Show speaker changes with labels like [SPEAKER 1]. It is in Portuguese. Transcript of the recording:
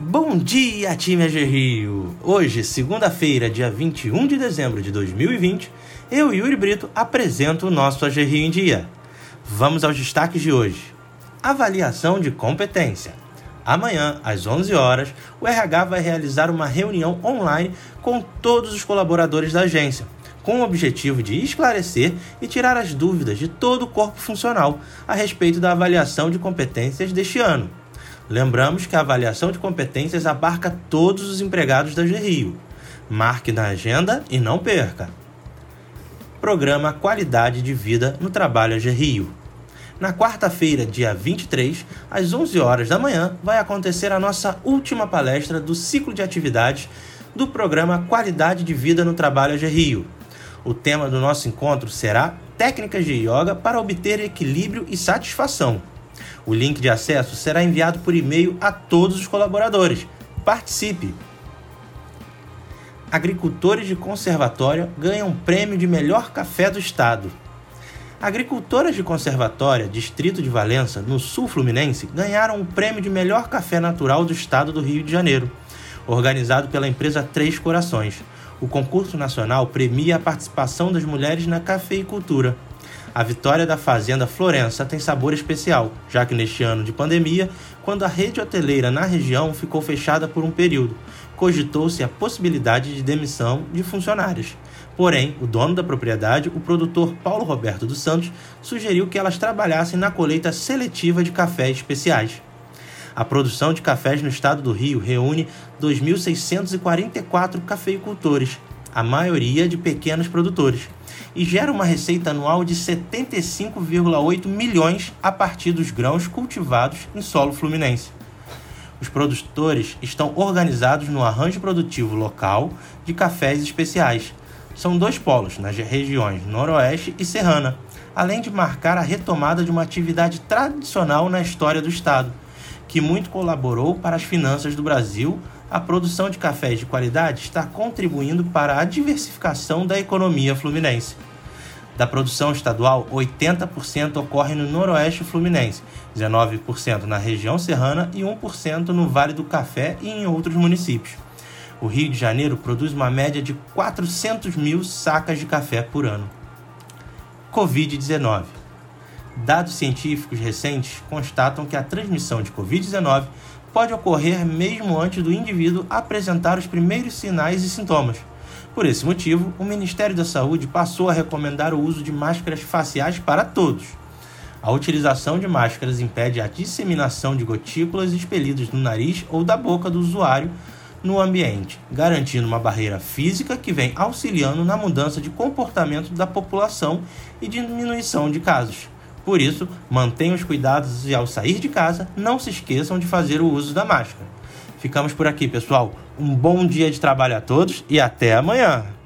[SPEAKER 1] Bom dia, time AG Rio! Hoje, segunda-feira, dia 21 de dezembro de 2020, eu, Yuri Brito, apresento o nosso AG Rio em Dia. Vamos aos destaques de hoje. Avaliação de competência. Amanhã, às 11 horas, o RH vai realizar uma reunião online com todos os colaboradores da agência, com o objetivo de esclarecer e tirar as dúvidas de todo o corpo funcional a respeito da avaliação de competências deste ano. Lembramos que a avaliação de competências abarca todos os empregados da GRIO. Marque na agenda e não perca. Programa Qualidade de Vida no Trabalho AGRIO. Na quarta-feira, dia 23, às 11 horas da manhã, vai acontecer a nossa última palestra do ciclo de atividades do programa Qualidade de Vida no Trabalho AGRIO. O tema do nosso encontro será Técnicas de Yoga para obter equilíbrio e satisfação. O link de acesso será enviado por e-mail a todos os colaboradores. Participe! Agricultores de conservatório ganham prêmio de melhor café do estado. Agricultoras de Conservatória, Distrito de Valença, no sul fluminense, ganharam o prêmio de melhor café natural do estado do Rio de Janeiro, organizado pela empresa Três Corações. O concurso nacional premia a participação das mulheres na cafeicultura. A vitória da Fazenda Florença tem sabor especial, já que neste ano de pandemia, quando a rede hoteleira na região ficou fechada por um período, cogitou-se a possibilidade de demissão de funcionários. Porém, o dono da propriedade, o produtor Paulo Roberto dos Santos, sugeriu que elas trabalhassem na colheita seletiva de cafés especiais. A produção de cafés no estado do Rio reúne 2.644 cafeicultores, a maioria de pequenos produtores e gera uma receita anual de 75,8 milhões a partir dos grãos cultivados em solo fluminense. Os produtores estão organizados no arranjo produtivo local de cafés especiais. São dois polos, nas regiões Noroeste e Serrana, além de marcar a retomada de uma atividade tradicional na história do Estado, que muito colaborou para as finanças do Brasil a produção de cafés de qualidade está contribuindo para a diversificação da economia fluminense. Da produção estadual, 80% ocorre no noroeste fluminense, 19% na região serrana e 1% no Vale do Café e em outros municípios. O Rio de Janeiro produz uma média de 400 mil sacas de café por ano. Covid-19 Dados científicos recentes constatam que a transmissão de Covid-19 pode ocorrer mesmo antes do indivíduo apresentar os primeiros sinais e sintomas. Por esse motivo, o Ministério da Saúde passou a recomendar o uso de máscaras faciais para todos. A utilização de máscaras impede a disseminação de gotículas expelidas no nariz ou da boca do usuário no ambiente, garantindo uma barreira física que vem auxiliando na mudança de comportamento da população e diminuição de casos. Por isso, mantenham os cuidados e ao sair de casa, não se esqueçam de fazer o uso da máscara. Ficamos por aqui, pessoal. Um bom dia de trabalho a todos e até amanhã!